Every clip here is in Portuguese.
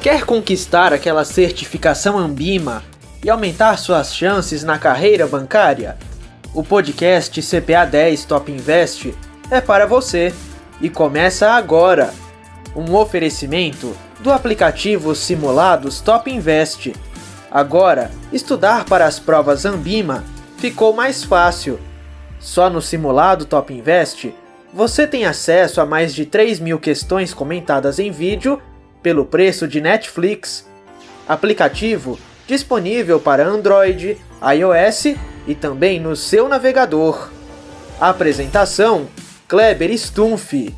Quer conquistar aquela certificação Ambima e aumentar suas chances na carreira bancária? O podcast CPA 10 Top Invest é para você e começa agora. Um oferecimento do aplicativo Simulados Top Invest. Agora, estudar para as provas Ambima ficou mais fácil. Só no simulado Top Invest você tem acesso a mais de 3 mil questões comentadas em vídeo pelo preço de Netflix. Aplicativo disponível para Android, iOS e também no seu navegador. Apresentação: Kleber Stumpf.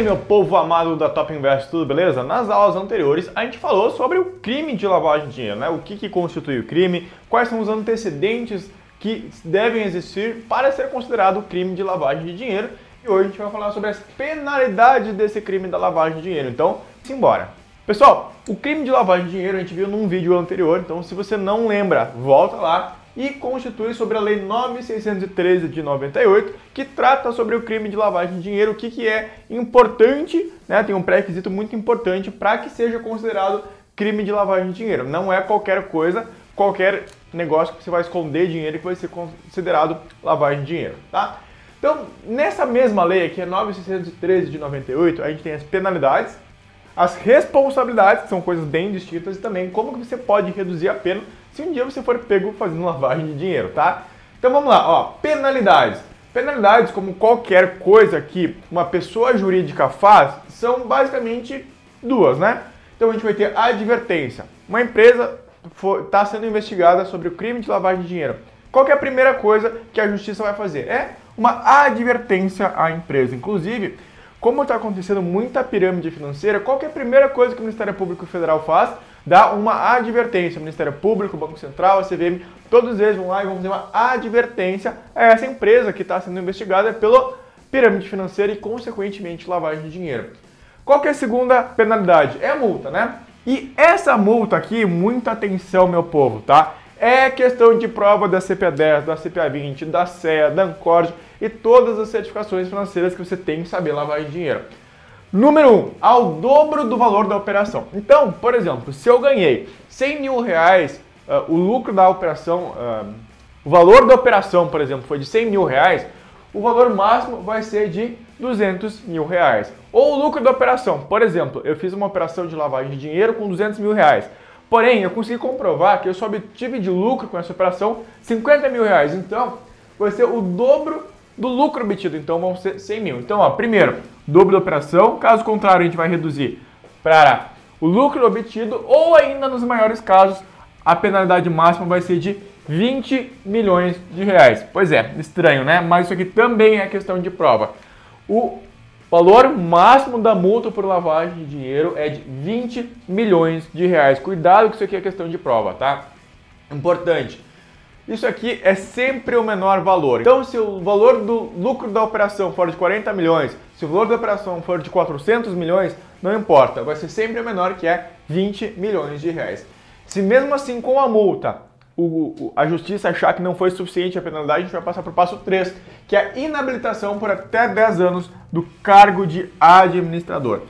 Aí, meu povo amado da Top Invest, tudo beleza? Nas aulas anteriores a gente falou sobre o crime de lavagem de dinheiro, né? O que, que constitui o crime, quais são os antecedentes que devem existir para ser considerado crime de lavagem de dinheiro. E hoje a gente vai falar sobre as penalidades desse crime da lavagem de dinheiro. Então, simbora! Pessoal, o crime de lavagem de dinheiro a gente viu num vídeo anterior, então se você não lembra, volta lá e constitui sobre a Lei 9613 de 98, que trata sobre o crime de lavagem de dinheiro, o que, que é importante, né? tem um pré-requisito muito importante para que seja considerado crime de lavagem de dinheiro. Não é qualquer coisa, qualquer negócio que você vai esconder dinheiro que vai ser considerado lavagem de dinheiro, tá? Então, nessa mesma lei aqui, a 9613 de 98, a gente tem as penalidades, as responsabilidades, que são coisas bem distintas, e também como que você pode reduzir a pena se um dia você for pego fazendo lavagem de dinheiro, tá? Então vamos lá, ó, penalidades. Penalidades, como qualquer coisa que uma pessoa jurídica faz, são basicamente duas, né? Então a gente vai ter advertência. Uma empresa está sendo investigada sobre o crime de lavagem de dinheiro. Qual é a primeira coisa que a justiça vai fazer? É uma advertência à empresa. Inclusive, como está acontecendo muita pirâmide financeira, qual é a primeira coisa que o Ministério Público Federal faz? Dá uma advertência. O Ministério Público, Banco Central, a CVM, todos eles vão lá e vão fazer uma advertência a essa empresa que está sendo investigada pela pirâmide financeira e, consequentemente, lavagem de dinheiro. Qual é a segunda penalidade? É a multa, né? E essa multa aqui, muita atenção, meu povo, tá? É questão de prova da CPA 10, da CPA 20, da CEA, da Ancord e todas as certificações financeiras que você tem que saber lavar dinheiro. Número 1, um, ao dobro do valor da operação. Então, por exemplo, se eu ganhei 100 mil reais, uh, o lucro da operação, uh, o valor da operação, por exemplo, foi de 100 mil reais, o valor máximo vai ser de 200 mil reais. Ou o lucro da operação, por exemplo, eu fiz uma operação de lavagem de dinheiro com 200 mil reais. Porém, eu consegui comprovar que eu só obtive de lucro com essa operação 50 mil reais. Então, vai ser o dobro do lucro obtido. Então, vão ser 100 mil. Então, ó, primeiro, dobro da operação. Caso contrário, a gente vai reduzir para o lucro obtido. Ou ainda, nos maiores casos, a penalidade máxima vai ser de 20 milhões de reais. Pois é, estranho, né? Mas isso aqui também é questão de prova. O valor máximo da multa por lavagem de dinheiro é de 20 milhões de reais. Cuidado que isso aqui é questão de prova, tá? Importante. Isso aqui é sempre o menor valor. Então, se o valor do lucro da operação for de 40 milhões, se o valor da operação for de 400 milhões, não importa, vai ser sempre o menor, que é 20 milhões de reais. Se mesmo assim com a multa o, a justiça achar que não foi suficiente a penalidade, a gente vai passar para o passo 3, que é a inabilitação por até 10 anos do cargo de administrador.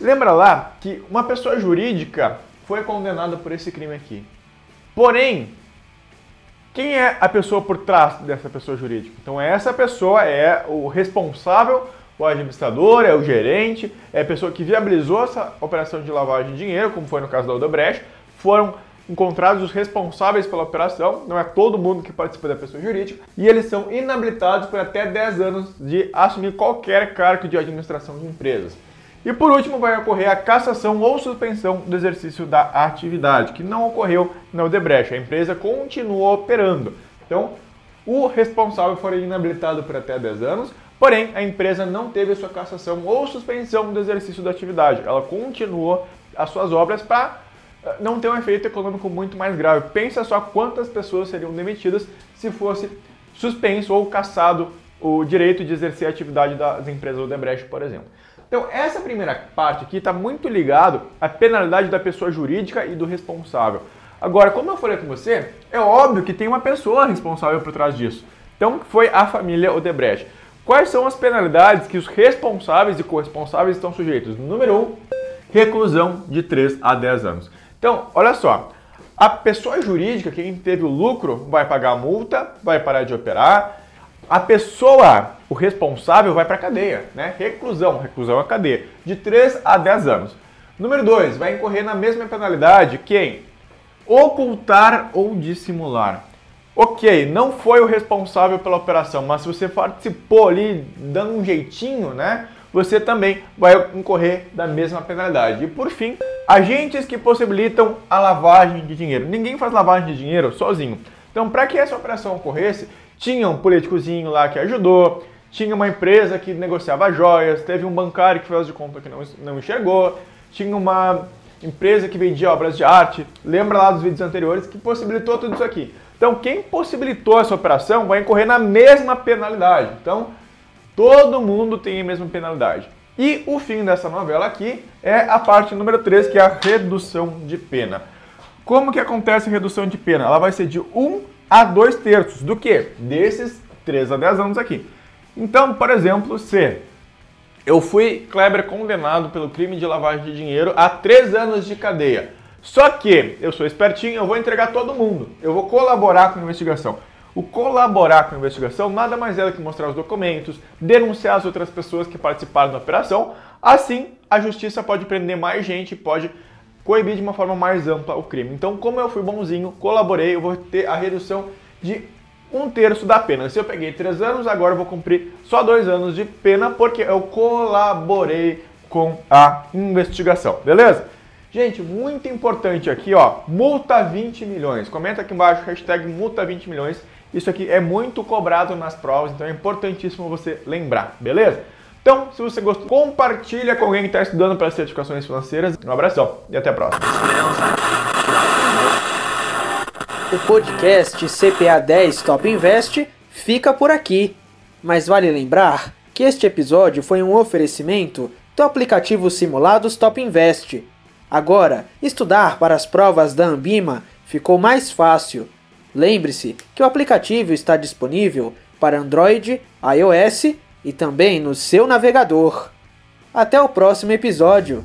Lembra lá que uma pessoa jurídica foi condenada por esse crime aqui. Porém, quem é a pessoa por trás dessa pessoa jurídica? Então essa pessoa é o responsável, o administrador, é o gerente, é a pessoa que viabilizou essa operação de lavagem de dinheiro, como foi no caso da Odebrecht, foram encontrados os responsáveis pela operação, não é todo mundo que participa da pessoa jurídica, e eles são inabilitados por até 10 anos de assumir qualquer cargo de administração de empresas. E por último, vai ocorrer a cassação ou suspensão do exercício da atividade, que não ocorreu na Odebrecht. A empresa continuou operando. Então, o responsável foi inabilitado por até 10 anos, porém, a empresa não teve a sua cassação ou suspensão do exercício da atividade. Ela continuou as suas obras para não tem um efeito econômico muito mais grave. Pensa só quantas pessoas seriam demitidas se fosse suspenso ou cassado o direito de exercer a atividade das empresas Odebrecht, por exemplo. Então, essa primeira parte aqui está muito ligado à penalidade da pessoa jurídica e do responsável. Agora, como eu falei com você, é óbvio que tem uma pessoa responsável por trás disso. Então, foi a família Odebrecht. Quais são as penalidades que os responsáveis e corresponsáveis estão sujeitos? Número 1, um, reclusão de 3 a 10 anos. Então, olha só, a pessoa jurídica, quem teve o lucro, vai pagar multa, vai parar de operar. A pessoa, o responsável, vai para a cadeia, né? Reclusão, reclusão é cadeia, de 3 a 10 anos. Número 2, vai incorrer na mesma penalidade quem? Ocultar ou dissimular. Ok, não foi o responsável pela operação, mas se você participou ali dando um jeitinho, né? você também vai incorrer da mesma penalidade. E por fim, agentes que possibilitam a lavagem de dinheiro. Ninguém faz lavagem de dinheiro sozinho. Então, para que essa operação ocorresse, tinha um políticozinho lá que ajudou, tinha uma empresa que negociava joias, teve um bancário que fez de conta que não, não enxergou, tinha uma empresa que vendia obras de arte, lembra lá dos vídeos anteriores, que possibilitou tudo isso aqui. Então, quem possibilitou essa operação vai incorrer na mesma penalidade. Então, Todo mundo tem a mesma penalidade. E o fim dessa novela aqui é a parte número 3, que é a redução de pena. Como que acontece a redução de pena? Ela vai ser de 1 a 2 terços do que? Desses 3 a 10 anos aqui. Então, por exemplo, se eu fui, Kleber, condenado pelo crime de lavagem de dinheiro a 3 anos de cadeia. Só que eu sou espertinho, eu vou entregar todo mundo. Eu vou colaborar com a investigação. O colaborar com a investigação nada mais é do que mostrar os documentos, denunciar as outras pessoas que participaram da operação. Assim, a justiça pode prender mais gente, pode coibir de uma forma mais ampla o crime. Então, como eu fui bonzinho, colaborei, eu vou ter a redução de um terço da pena. Se eu peguei três anos, agora eu vou cumprir só dois anos de pena porque eu colaborei com a investigação, beleza? Gente, muito importante aqui, ó, multa 20 milhões. Comenta aqui embaixo, hashtag multa 20 milhões. Isso aqui é muito cobrado nas provas, então é importantíssimo você lembrar, beleza? Então, se você gostou, compartilha com alguém que está estudando para certificações financeiras. Um abração e até a próxima. O podcast CPA 10 Top Invest fica por aqui. Mas vale lembrar que este episódio foi um oferecimento do aplicativo Simulados Top Invest. Agora, estudar para as provas da Ambima ficou mais fácil. Lembre-se que o aplicativo está disponível para Android, iOS e também no seu navegador. Até o próximo episódio!